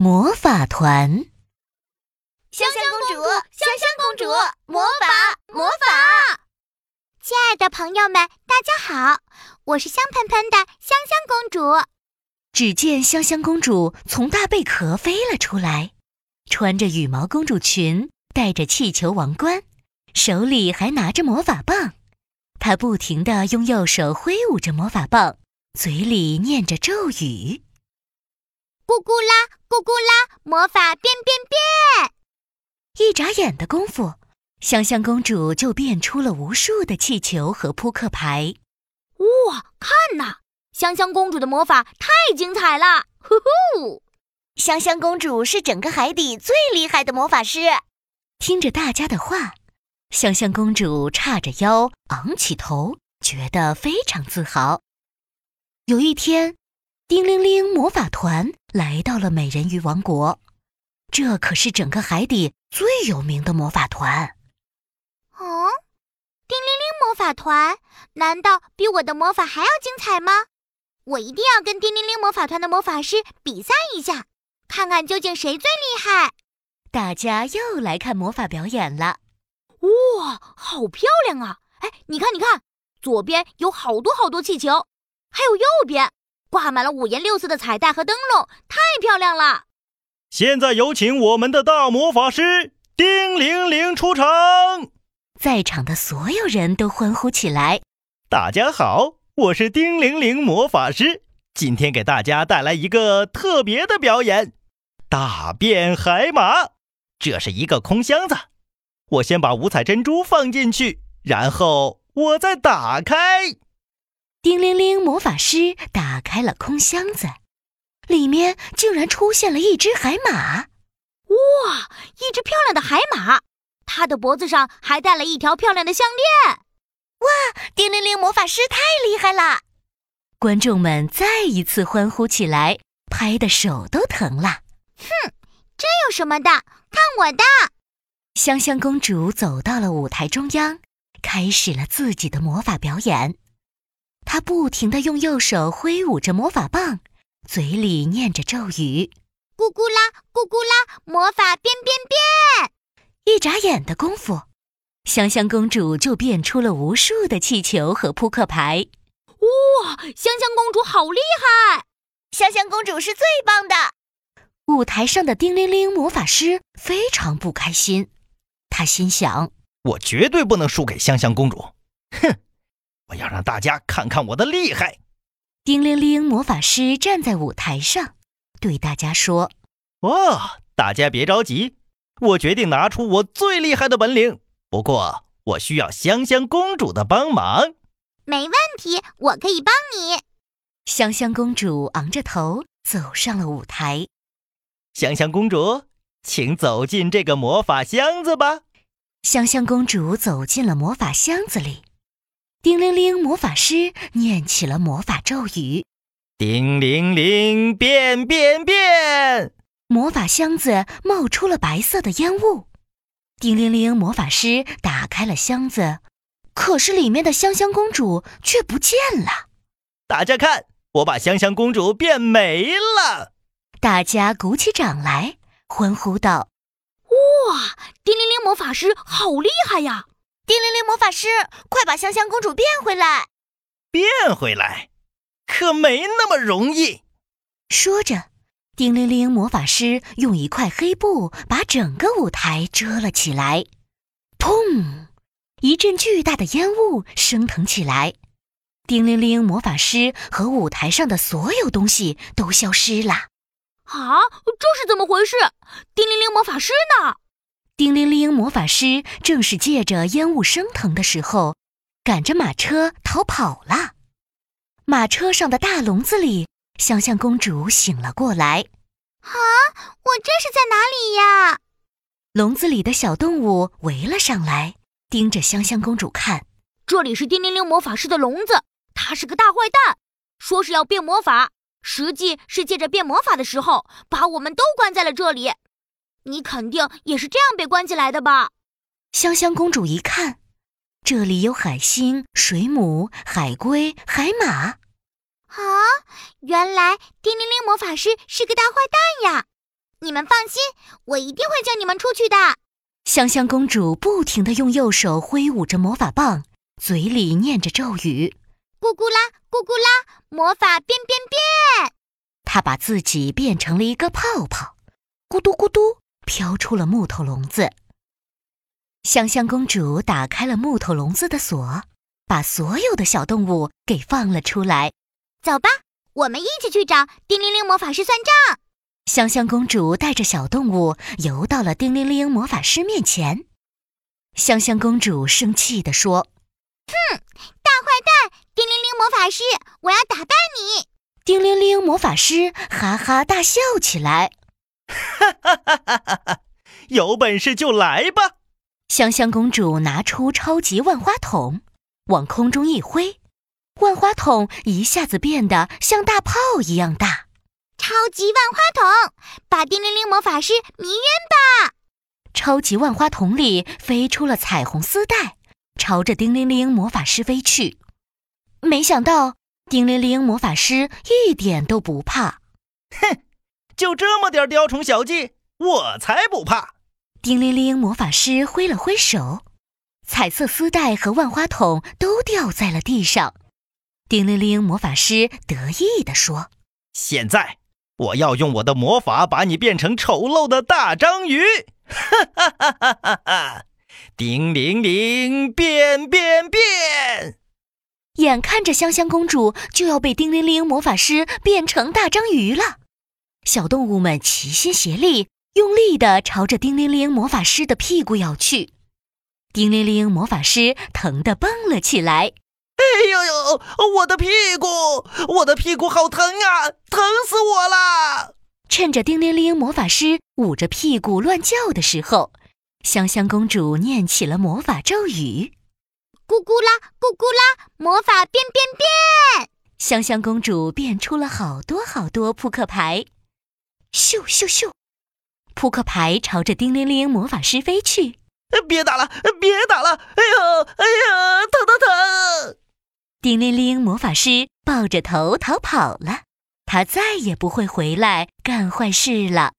魔法团，香香公主，香香公主，魔法，魔法！亲爱的朋友们，大家好，我是香喷喷的香香公主。只见香香公主从大贝壳飞了出来，穿着羽毛公主裙，戴着气球王冠，手里还拿着魔法棒。她不停地用右手挥舞着魔法棒，嘴里念着咒语。咕咕啦，咕咕啦，魔法变变变！一眨眼的功夫，香香公主就变出了无数的气球和扑克牌。哇，看呐，香香公主的魔法太精彩了！呼呼，香香公主是整个海底最厉害的魔法师。听着大家的话，香香公主叉着腰，昂起头，觉得非常自豪。有一天。叮铃铃！魔法团来到了美人鱼王国，这可是整个海底最有名的魔法团。哦，叮铃铃魔法团，难道比我的魔法还要精彩吗？我一定要跟叮铃铃魔法团的魔法师比赛一下，看看究竟谁最厉害。大家又来看魔法表演了。哇，好漂亮啊！哎，你看，你看，左边有好多好多气球，还有右边。挂满了五颜六色的彩带和灯笼，太漂亮了！现在有请我们的大魔法师丁玲玲出场。在场的所有人都欢呼起来。大家好，我是丁玲玲魔法师，今天给大家带来一个特别的表演——大变海马。这是一个空箱子，我先把五彩珍珠放进去，然后我再打开。丁玲玲！魔法师打开了空箱子，里面竟然出现了一只海马！哇，一只漂亮的海马，它的脖子上还戴了一条漂亮的项链！哇，叮铃铃！魔法师太厉害了！观众们再一次欢呼起来，拍的手都疼了。哼，这有什么的？看我的！香香公主走到了舞台中央，开始了自己的魔法表演。他不停地用右手挥舞着魔法棒，嘴里念着咒语：“咕咕啦，咕咕啦，魔法变变变！”一眨眼的功夫，香香公主就变出了无数的气球和扑克牌。哇，香香公主好厉害！香香公主是最棒的。舞台上的叮铃铃魔法师非常不开心，他心想：“我绝对不能输给香香公主！”哼。我要让大家看看我的厉害！叮铃铃，魔法师站在舞台上，对大家说：“哦，大家别着急，我决定拿出我最厉害的本领。不过，我需要香香公主的帮忙。”“没问题，我可以帮你。”香香公主昂着头走上了舞台。香香公主，请走进这个魔法箱子吧。香香公主走进了魔法箱子里。叮铃铃！魔法师念起了魔法咒语：“叮铃铃，变变变！”魔法箱子冒出了白色的烟雾。叮铃铃！魔法师打开了箱子，可是里面的香香公主却不见了。大家看，我把香香公主变没了！大家鼓起掌来，欢呼道：“哇！叮铃铃！魔法师好厉害呀！”叮铃铃，魔法师，快把香香公主变回来！变回来，可没那么容易。说着，叮铃铃，魔法师用一块黑布把整个舞台遮了起来。砰！一阵巨大的烟雾升腾起来，叮铃铃，魔法师和舞台上的所有东西都消失了。啊，这是怎么回事？叮铃铃，魔法师呢？叮铃铃！魔法师正是借着烟雾升腾的时候，赶着马车逃跑了。马车上的大笼子里，香香公主醒了过来。啊，我这是在哪里呀？笼子里的小动物围了上来，盯着香香公主看。这里是叮铃铃魔法师的笼子，他是个大坏蛋，说是要变魔法，实际是借着变魔法的时候，把我们都关在了这里。你肯定也是这样被关起来的吧？香香公主一看，这里有海星、水母、海龟、海马。啊，原来叮铃铃魔法师是个大坏蛋呀！你们放心，我一定会救你们出去的。香香公主不停地用右手挥舞着魔法棒，嘴里念着咒语：“咕咕啦，咕咕啦，魔法变变变！”她把自己变成了一个泡泡，咕嘟咕嘟飘出了木头笼子。香香公主打开了木头笼子的锁，把所有的小动物给放了出来。走吧，我们一起去找叮铃铃魔法师算账。香香公主带着小动物游到了叮铃铃魔法师面前。香香公主生气地说：“哼，大坏蛋，叮铃铃魔法师，我要打败你！”叮铃铃魔法师哈哈大笑起来：“哈哈哈哈哈哈！有本事就来吧！”香香公主拿出超级万花筒，往空中一挥，万花筒一下子变得像大炮一样大。超级万花筒，把叮铃铃魔法师迷晕吧！超级万花筒里飞出了彩虹丝带，朝着叮铃铃魔法师飞去。没想到，叮铃铃魔法师一点都不怕。哼，就这么点雕虫小技，我才不怕！叮铃铃魔法师挥了挥手，彩色丝带和万花筒都掉在了地上。叮铃铃魔法师得意地说：“现在我要用我的魔法把你变成丑陋的大章鱼！”哈哈哈哈哈哈！叮铃铃，变变变！眼看着香香公主就要被叮铃铃魔法师变成大章鱼了，小动物们齐心协力。用力地朝着叮铃铃魔法师的屁股咬去，叮铃铃魔法师疼得蹦了起来。哎呦呦，我的屁股，我的屁股好疼啊，疼死我了！趁着叮铃铃魔法师捂着屁股乱叫的时候，香香公主念起了魔法咒语：“咕咕啦，咕咕啦，魔法变变变！”香香公主变出了好多好多扑克牌，咻咻咻。扑克牌朝着叮铃铃魔法师飞去，别打了，别打了！哎呦，哎呀，疼疼疼！叮铃铃魔法师抱着头逃跑了，他再也不会回来干坏事了。